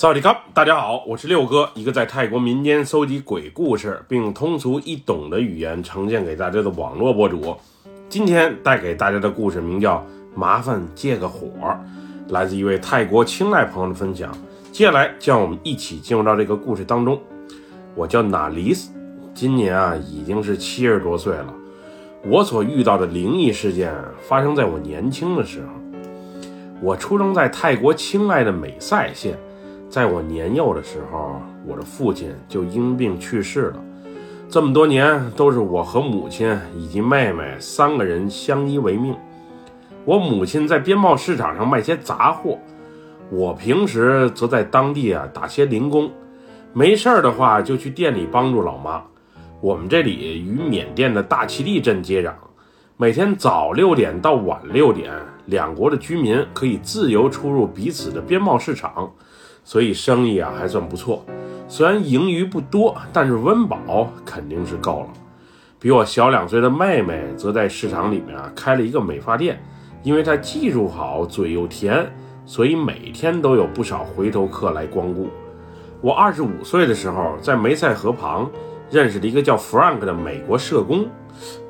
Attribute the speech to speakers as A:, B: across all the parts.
A: 萨瓦迪卡，大家好，我是六哥，一个在泰国民间搜集鬼故事，并通俗易懂的语言呈现给大家的网络博主。今天带给大家的故事名叫《麻烦借个火》，来自一位泰国青睐朋友的分享。接下来，让我们一起进入到这个故事当中。我叫纳里斯，今年啊已经是七十多岁了。我所遇到的灵异事件发生在我年轻的时候。我出生在泰国清迈的美赛县。在我年幼的时候，我的父亲就因病去世了。这么多年，都是我和母亲以及妹妹三个人相依为命。我母亲在边贸市场上卖些杂货，我平时则在当地啊打些零工。没事儿的话，就去店里帮助老妈。我们这里与缅甸的大其力镇接壤，每天早六点到晚六点，两国的居民可以自由出入彼此的边贸市场。所以生意啊还算不错，虽然盈余不多，但是温饱肯定是够了。比我小两岁的妹妹则在市场里面啊开了一个美发店，因为她技术好，嘴又甜，所以每天都有不少回头客来光顾。我二十五岁的时候，在梅塞河旁认识了一个叫 Frank 的美国社工，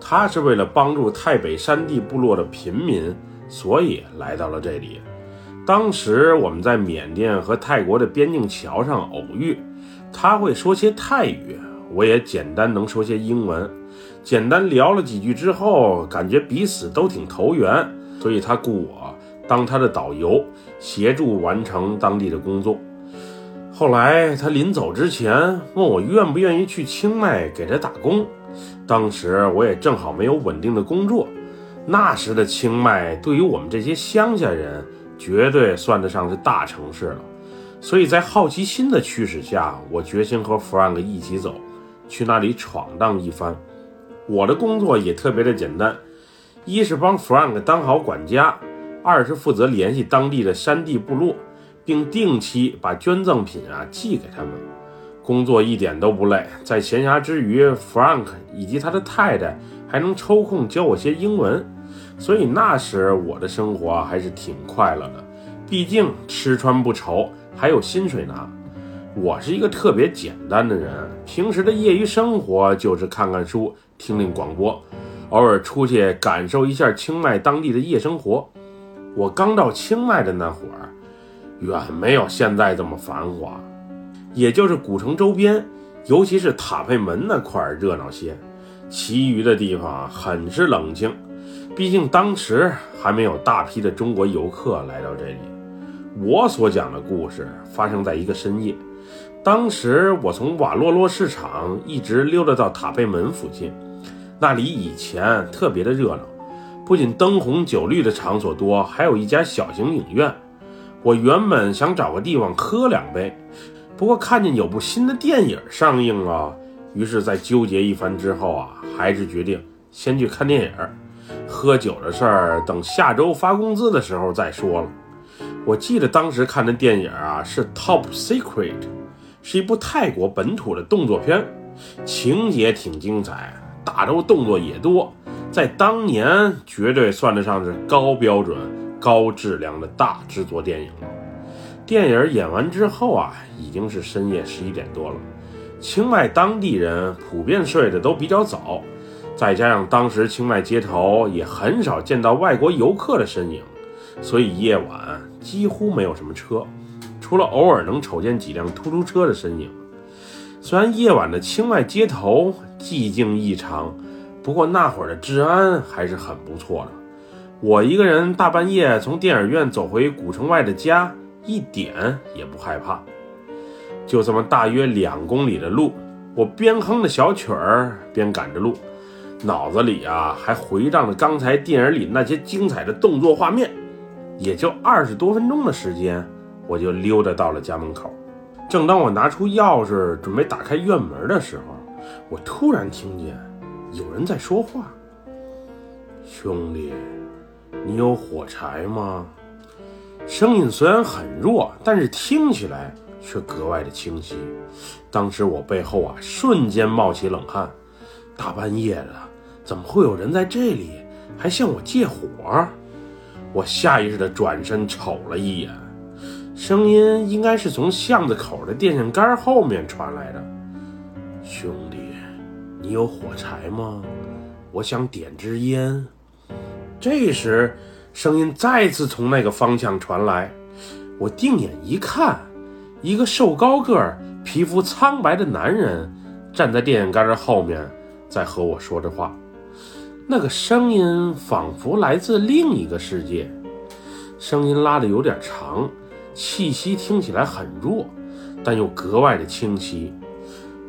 A: 他是为了帮助泰北山地部落的贫民，所以来到了这里。当时我们在缅甸和泰国的边境桥上偶遇，他会说些泰语，我也简单能说些英文。简单聊了几句之后，感觉彼此都挺投缘，所以他雇我当他的导游，协助完成当地的工作。后来他临走之前问我愿不愿意去清迈给他打工，当时我也正好没有稳定的工作。那时的清迈对于我们这些乡下人。绝对算得上是大城市了，所以在好奇心的驱使下，我决心和 Frank 一起走，去那里闯荡一番。我的工作也特别的简单，一是帮 Frank 当好管家，二是负责联系当地的山地部落，并定期把捐赠品啊寄给他们。工作一点都不累，在闲暇之余，Frank 以及他的太太还能抽空教我些英文。所以那时我的生活还是挺快乐的，毕竟吃穿不愁，还有薪水拿。我是一个特别简单的人，平时的业余生活就是看看书、听听广播，偶尔出去感受一下清迈当地的夜生活。我刚到清迈的那会儿，远没有现在这么繁华，也就是古城周边，尤其是塔佩门那块热闹些，其余的地方很是冷清。毕竟当时还没有大批的中国游客来到这里。我所讲的故事发生在一个深夜，当时我从瓦洛洛市场一直溜达到塔贝门附近，那里以前特别的热闹，不仅灯红酒绿的场所多，还有一家小型影院。我原本想找个地方喝两杯，不过看见有部新的电影上映了，于是，在纠结一番之后啊，还是决定先去看电影。喝酒的事儿，等下周发工资的时候再说了。我记得当时看的电影啊是《Top Secret》，是一部泰国本土的动作片，情节挺精彩，打斗动作也多，在当年绝对算得上是高标准、高质量的大制作电影了。电影演完之后啊，已经是深夜十一点多了。清迈当地人普遍睡得都比较早。再加上当时清迈街头也很少见到外国游客的身影，所以夜晚几乎没有什么车，除了偶尔能瞅见几辆出租车的身影。虽然夜晚的清迈街头寂静异常，不过那会儿的治安还是很不错的。我一个人大半夜从电影院走回古城外的家，一点也不害怕。就这么大约两公里的路，我边哼着小曲儿边赶着路。脑子里啊，还回荡着刚才电影里那些精彩的动作画面。也就二十多分钟的时间，我就溜达到了家门口。正当我拿出钥匙准备打开院门的时候，我突然听见有人在说话：“兄弟，你有火柴吗？”声音虽然很弱，但是听起来却格外的清晰。当时我背后啊，瞬间冒起冷汗。大半夜的。怎么会有人在这里还向我借火？我下意识地转身瞅了一眼，声音应该是从巷子口的电线杆后面传来的。兄弟，你有火柴吗？我想点支烟。这时，声音再次从那个方向传来。我定眼一看，一个瘦高个儿、皮肤苍白的男人站在电线杆后面，在和我说着话。那个声音仿佛来自另一个世界，声音拉得有点长，气息听起来很弱，但又格外的清晰。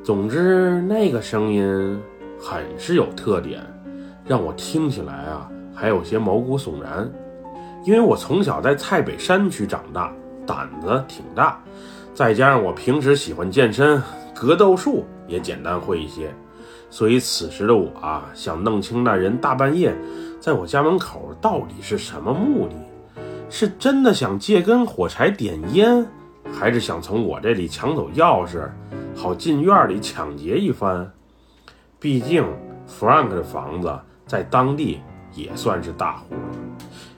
A: 总之，那个声音很是有特点，让我听起来啊还有些毛骨悚然。因为我从小在蔡北山区长大，胆子挺大，再加上我平时喜欢健身，格斗术也简单会一些，所以此时的我啊，想弄清那人大半夜在我家门口到底是什么目的，是真的想借根火柴点烟，还是想从我这里抢走钥匙，好进院里抢劫一番？毕竟 Frank 的房子在当地也算是大户了。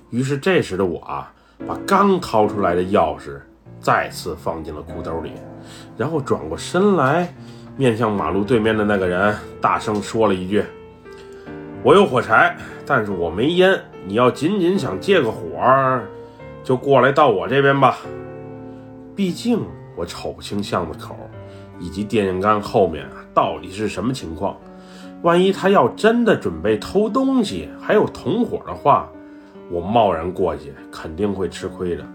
A: 于是这时的我啊，把刚掏出来的钥匙再次放进了裤兜里，然后转过身来，面向马路对面的那个人，大声说了一句：“我有火柴，但是我没烟。你要仅仅想借个火，就过来到我这边吧。毕竟我瞅不清巷子口以及电线杆后面到底是什么情况。万一他要真的准备偷东西，还有同伙的话。”我贸然过去肯定会吃亏的，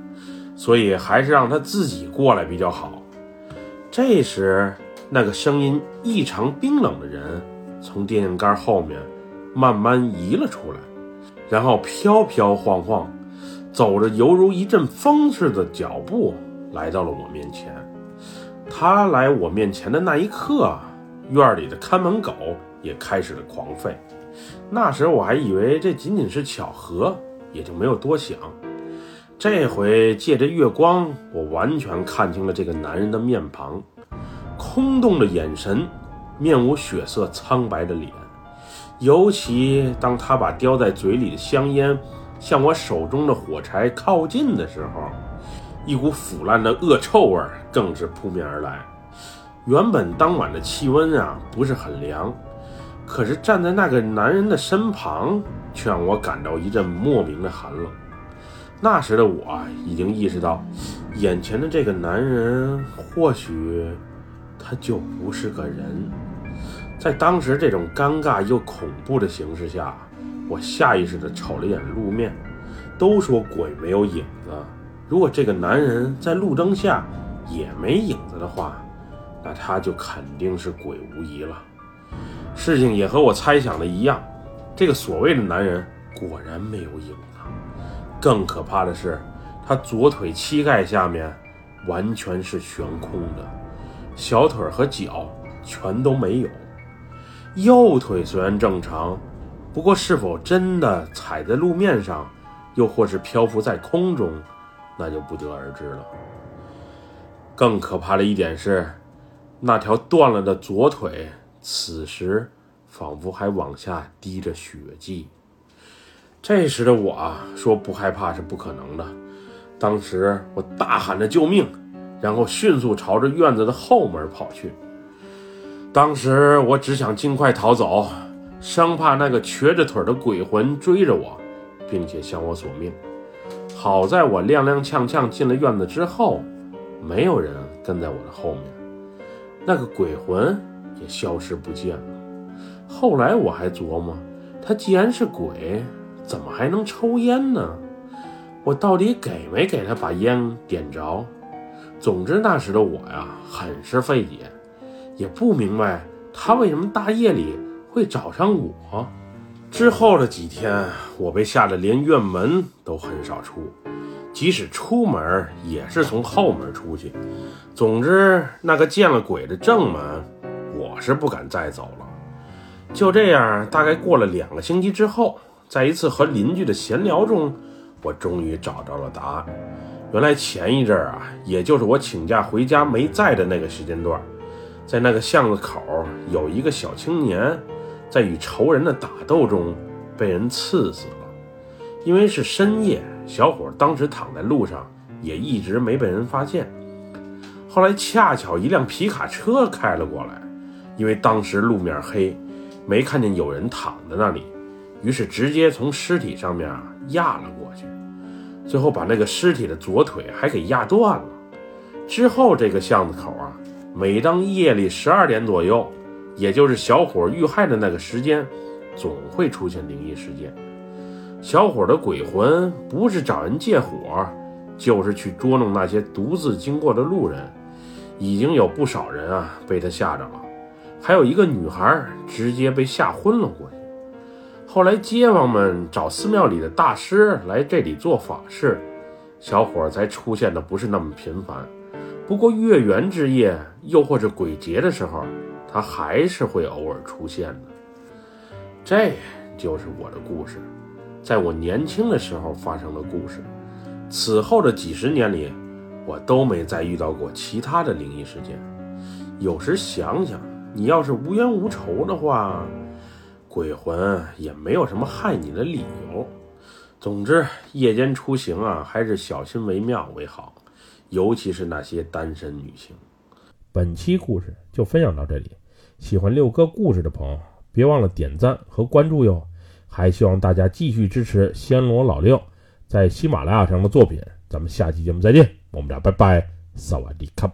A: 所以还是让他自己过来比较好。这时，那个声音异常冰冷的人从电线杆后面慢慢移了出来，然后飘飘晃晃，走着犹如一阵风似的脚步来到了我面前。他来我面前的那一刻，院里的看门狗也开始了狂吠。那时我还以为这仅仅是巧合。也就没有多想，这回借着月光，我完全看清了这个男人的面庞，空洞的眼神，面无血色、苍白的脸，尤其当他把叼在嘴里的香烟向我手中的火柴靠近的时候，一股腐烂的恶臭味更是扑面而来。原本当晚的气温啊不是很凉。可是站在那个男人的身旁，却让我感到一阵莫名的寒冷。那时的我已经意识到，眼前的这个男人或许他就不是个人。在当时这种尴尬又恐怖的形势下，我下意识地瞅了眼路面。都说鬼没有影子，如果这个男人在路灯下也没影子的话，那他就肯定是鬼无疑了。事情也和我猜想的一样，这个所谓的男人果然没有影子。更可怕的是，他左腿膝盖下面完全是悬空的，小腿和脚全都没有。右腿虽然正常，不过是否真的踩在路面上，又或是漂浮在空中，那就不得而知了。更可怕的一点是，那条断了的左腿。此时，仿佛还往下滴着血迹。这时的我，说不害怕是不可能的。当时我大喊着救命，然后迅速朝着院子的后门跑去。当时我只想尽快逃走，生怕那个瘸着腿的鬼魂追着我，并且向我索命。好在我踉踉跄跄进了院子之后，没有人跟在我的后面。那个鬼魂。也消失不见了。后来我还琢磨，他既然是鬼，怎么还能抽烟呢？我到底给没给他把烟点着？总之那时的我呀，很是费解，也不明白他为什么大夜里会找上我。之后的几天，我被吓得连院门都很少出，即使出门也是从后门出去。总之，那个见了鬼的正门。我是不敢再走了。就这样，大概过了两个星期之后，在一次和邻居的闲聊中，我终于找到了答案。原来前一阵儿啊，也就是我请假回家没在的那个时间段，在那个巷子口有一个小青年，在与仇人的打斗中被人刺死了。因为是深夜，小伙当时躺在路上，也一直没被人发现。后来恰巧一辆皮卡车开了过来，因为当时路面黑，没看见有人躺在那里，于是直接从尸体上面压了过去，最后把那个尸体的左腿还给压断了。之后这个巷子口啊，每当夜里十二点左右，也就是小伙遇害的那个时间，总会出现灵异事件。小伙的鬼魂不是找人借火，就是去捉弄那些独自经过的路人。已经有不少人啊被他吓着了，还有一个女孩直接被吓昏了过去。后来街坊们找寺庙里的大师来这里做法事，小伙才出现的不是那么频繁。不过月圆之夜，又或者鬼节的时候，他还是会偶尔出现的。这就是我的故事，在我年轻的时候发生的故事。此后的几十年里。我都没再遇到过其他的灵异事件。有时想想，你要是无冤无仇的话，鬼魂也没有什么害你的理由。总之，夜间出行啊，还是小心为妙为好，尤其是那些单身女性。
B: 本期故事就分享到这里，喜欢六哥故事的朋友，别忘了点赞和关注哟。还希望大家继续支持暹罗老六在喜马拉雅上的作品。咱们下期节目再见。我们俩拜拜，萨瓦迪卡。